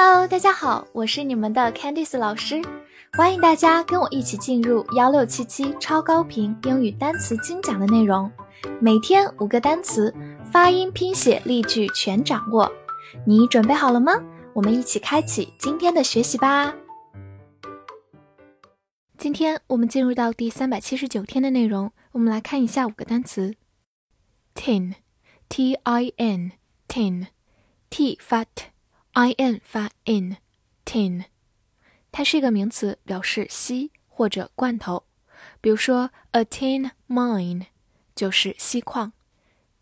Hello，大家好，我是你们的 Candice 老师，欢迎大家跟我一起进入幺六七七超高频英语单词精讲的内容，每天五个单词，发音、拼写、例句全掌握，你准备好了吗？我们一起开启今天的学习吧。今天我们进入到第三百七十九天的内容，我们来看一下五个单词：tin，t i n，tin，t 发 t。I n 发 in，tin，它是一个名词，表示锡或者罐头。比如说，a tin mine 就是锡矿。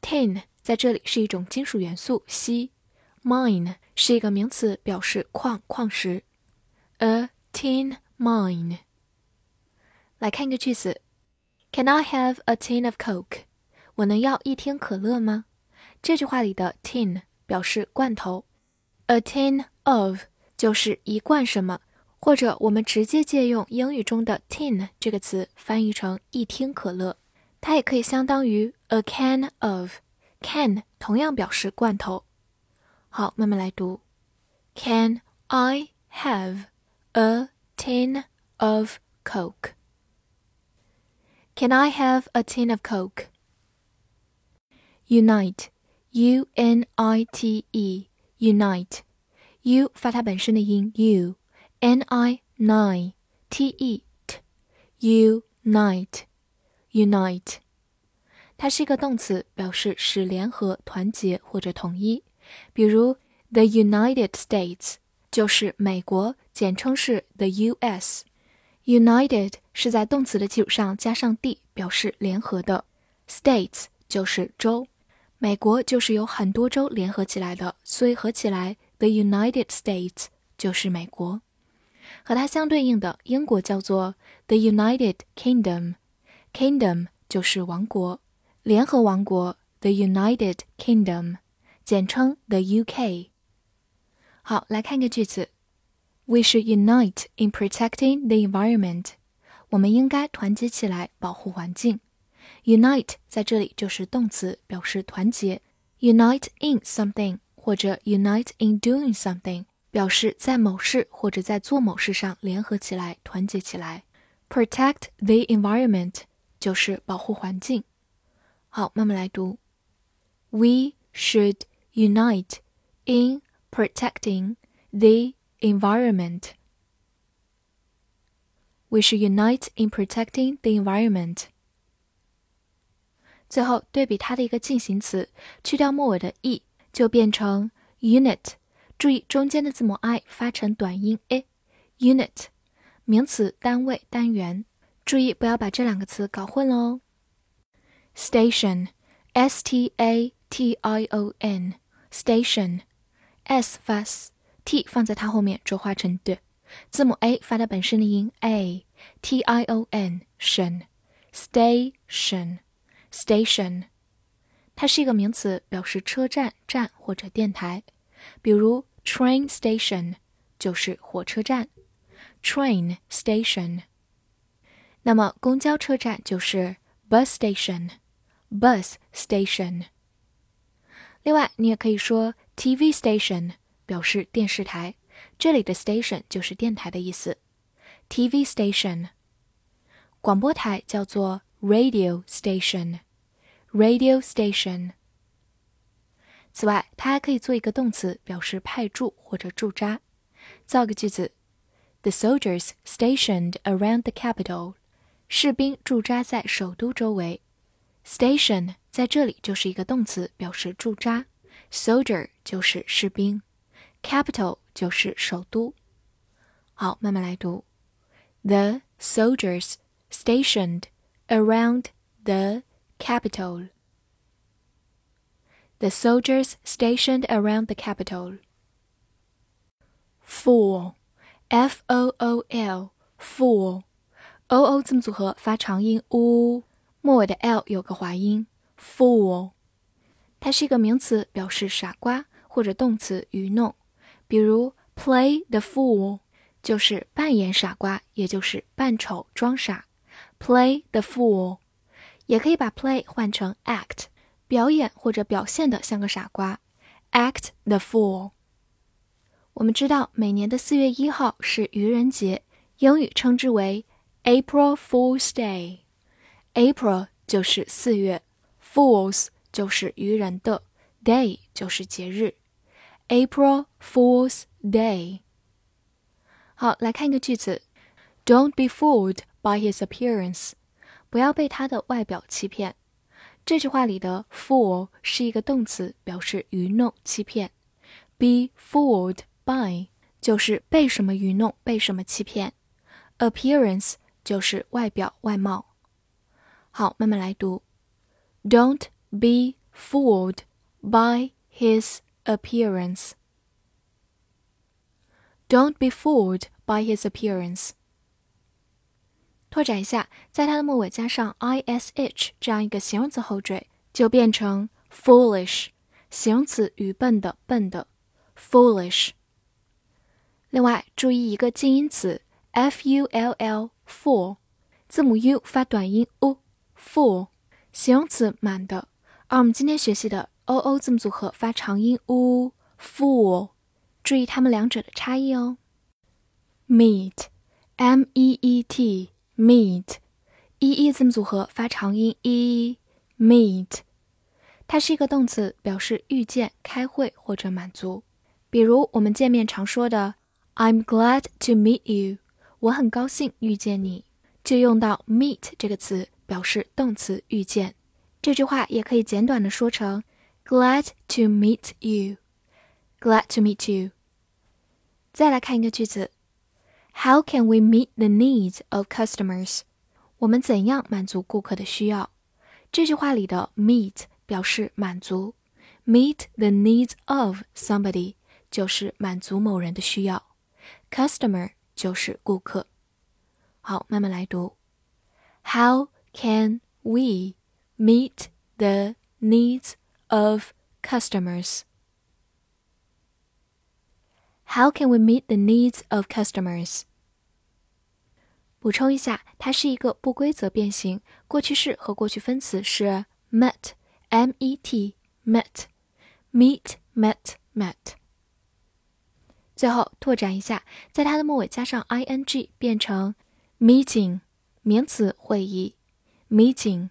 tin 在这里是一种金属元素，锡。mine 是一个名词，表示矿、矿石。a tin mine。来看一个句子：Can I have a tin of Coke？我能要一听可乐吗？这句话里的 tin 表示罐头。A tin of 就是一罐什么，或者我们直接借用英语中的 tin 这个词翻译成一听可乐，它也可以相当于 a can of。can 同样表示罐头。好，慢慢来读。Can I have a tin of Coke? Can I have a tin of Coke? Unite, U N I T E. Unite，u 发它本身的音 u，n i nine t e t，unite，unite，它是一个动词，表示使联合、团结或者统一。比如 the United States 就是美国，简称是 the U.S。United 是在动词的基础上加上 d，表示联合的。States 就是州。 美国就是由很多州联合起来的，所以合起来，the United States 就是美国。和它相对应的英国叫做 the United Kingdom，Kingdom 就是王国，联合王国 the United Kingdom，简称 the UK。好，来看个句子：We should unite in protecting the environment。我们应该团结起来保护环境。Unite 在这里就是动词，表示团结。Unite in something 或者 unite in doing something 表示在某事或者在做某事上联合起来、团结起来。Protect the environment 就是保护环境。好，慢慢来读。We should unite in protecting the environment. We should unite in protecting the environment. 最后对比它的一个进行词，去掉末尾的 e，就变成 unit。注意中间的字母 i 发成短音 a。unit，名词单位单元。注意不要把这两个词搞混了哦。station，s t a t i o n，station，s 发 s，t 放在它后面浊化成的，字母 a 发它本身的音 a，t i o n 省 ，station。Station，它是一个名词，表示车站、站或者电台。比如 train station 就是火车站，train station。那么公交车站就是 bus station，bus station。另外，你也可以说 TV station，表示电视台。这里的 station 就是电台的意思。TV station，广播台叫做 radio station。 radio station。此外，它还可以做一个动词，表示派驻或者驻扎。造个句子：The soldiers stationed around the capital。士兵驻扎在首都周围。Station 在这里就是一个动词，表示驻扎。Soldier 就是士兵，capital 就是首都。好，慢慢来读：The soldiers stationed around the capital. The soldiers stationed around the capital. Fool, f o o l, fool, o o 字母组合发长音 u，末尾的 l 有个滑音。Fool，它是一个名词，表示傻瓜，或者动词愚弄。比如 play the fool 就是扮演傻瓜，也就是扮丑装傻。Play the fool。也可以把 play 换成 act，表演或者表现的像个傻瓜，act the fool。我们知道，每年的四月一号是愚人节，英语称之为 April Fool's Day。April 就是四月，Fools 就是愚人的，Day 就是节日。April Fool's Day。好，来看一个句子：Don't be fooled by his appearance。不要被他的外表欺骗。这句话里的 fool 是一个动词，表示愚弄、欺骗。Be fooled。by 就是被什么愚弄，被什么欺骗；appearance 就是外表、外貌。好，慢慢来读。Don't be fooled by his appearance. Don't be fooled by his appearance. 拓展一下，在它的末尾加上 ish 这样一个形容词后缀，就变成 foolish，形容词，愚笨的、笨的，foolish。另外，注意一个近音词 f u l l full，字母 u 发短音 u，full，形容词满的。而我们今天学习的 o o 字母组合发长音 u，full，注意它们两者的差异哦。meet，m e e t Meet，e e 字母组合发长音 e，meet，它是一个动词，表示遇见、开会或者满足。比如我们见面常说的。I'm glad to meet you。我很高兴遇见你，就用到 meet 这个词表示动词遇见。这句话也可以简短的说成 glad to meet you。glad to meet you。再来看一个句子 ，How can we meet the needs of customers？我们怎样满足顾客的需要？这句话里的 meet 表示满足，meet the needs of somebody 就是满足某人的需要。Customer 就是顾客。好，慢慢来读。How can we meet the needs of customers? How can we meet the needs of customers? 补充一下，它是一个不规则变形，过去式和过去分词是 met，m-e-t，met，meet，met，met。最后拓展一下，在它的末尾加上 i n g，变成 meeting，名词会议，meeting。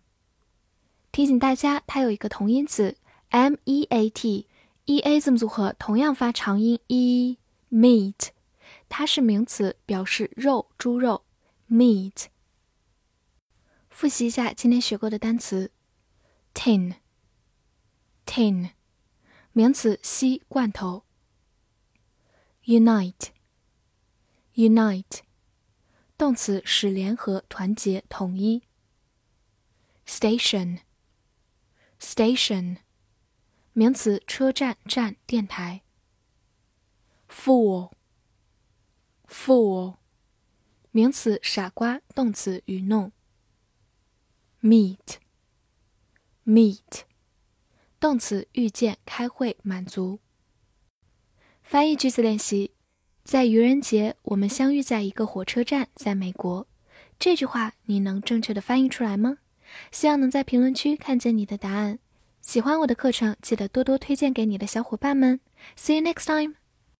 提醒大家，它有一个同音字 m e a t，e a 字母组合同样发长音 e e，meat，它是名词，表示肉，猪肉，meat。复习一下今天学过的单词，tin，tin，名词，吸罐头。Unite, unite，动词使联合、团结、统一。Station, station，名词车站、站、电台。Fool, fool，名词傻瓜，动词愚弄。Meet, meet，动词遇见、开会、满足。翻译句子练习：在愚人节，我们相遇在一个火车站，在美国。这句话你能正确的翻译出来吗？希望能在评论区看见你的答案。喜欢我的课程，记得多多推荐给你的小伙伴们。See you next time.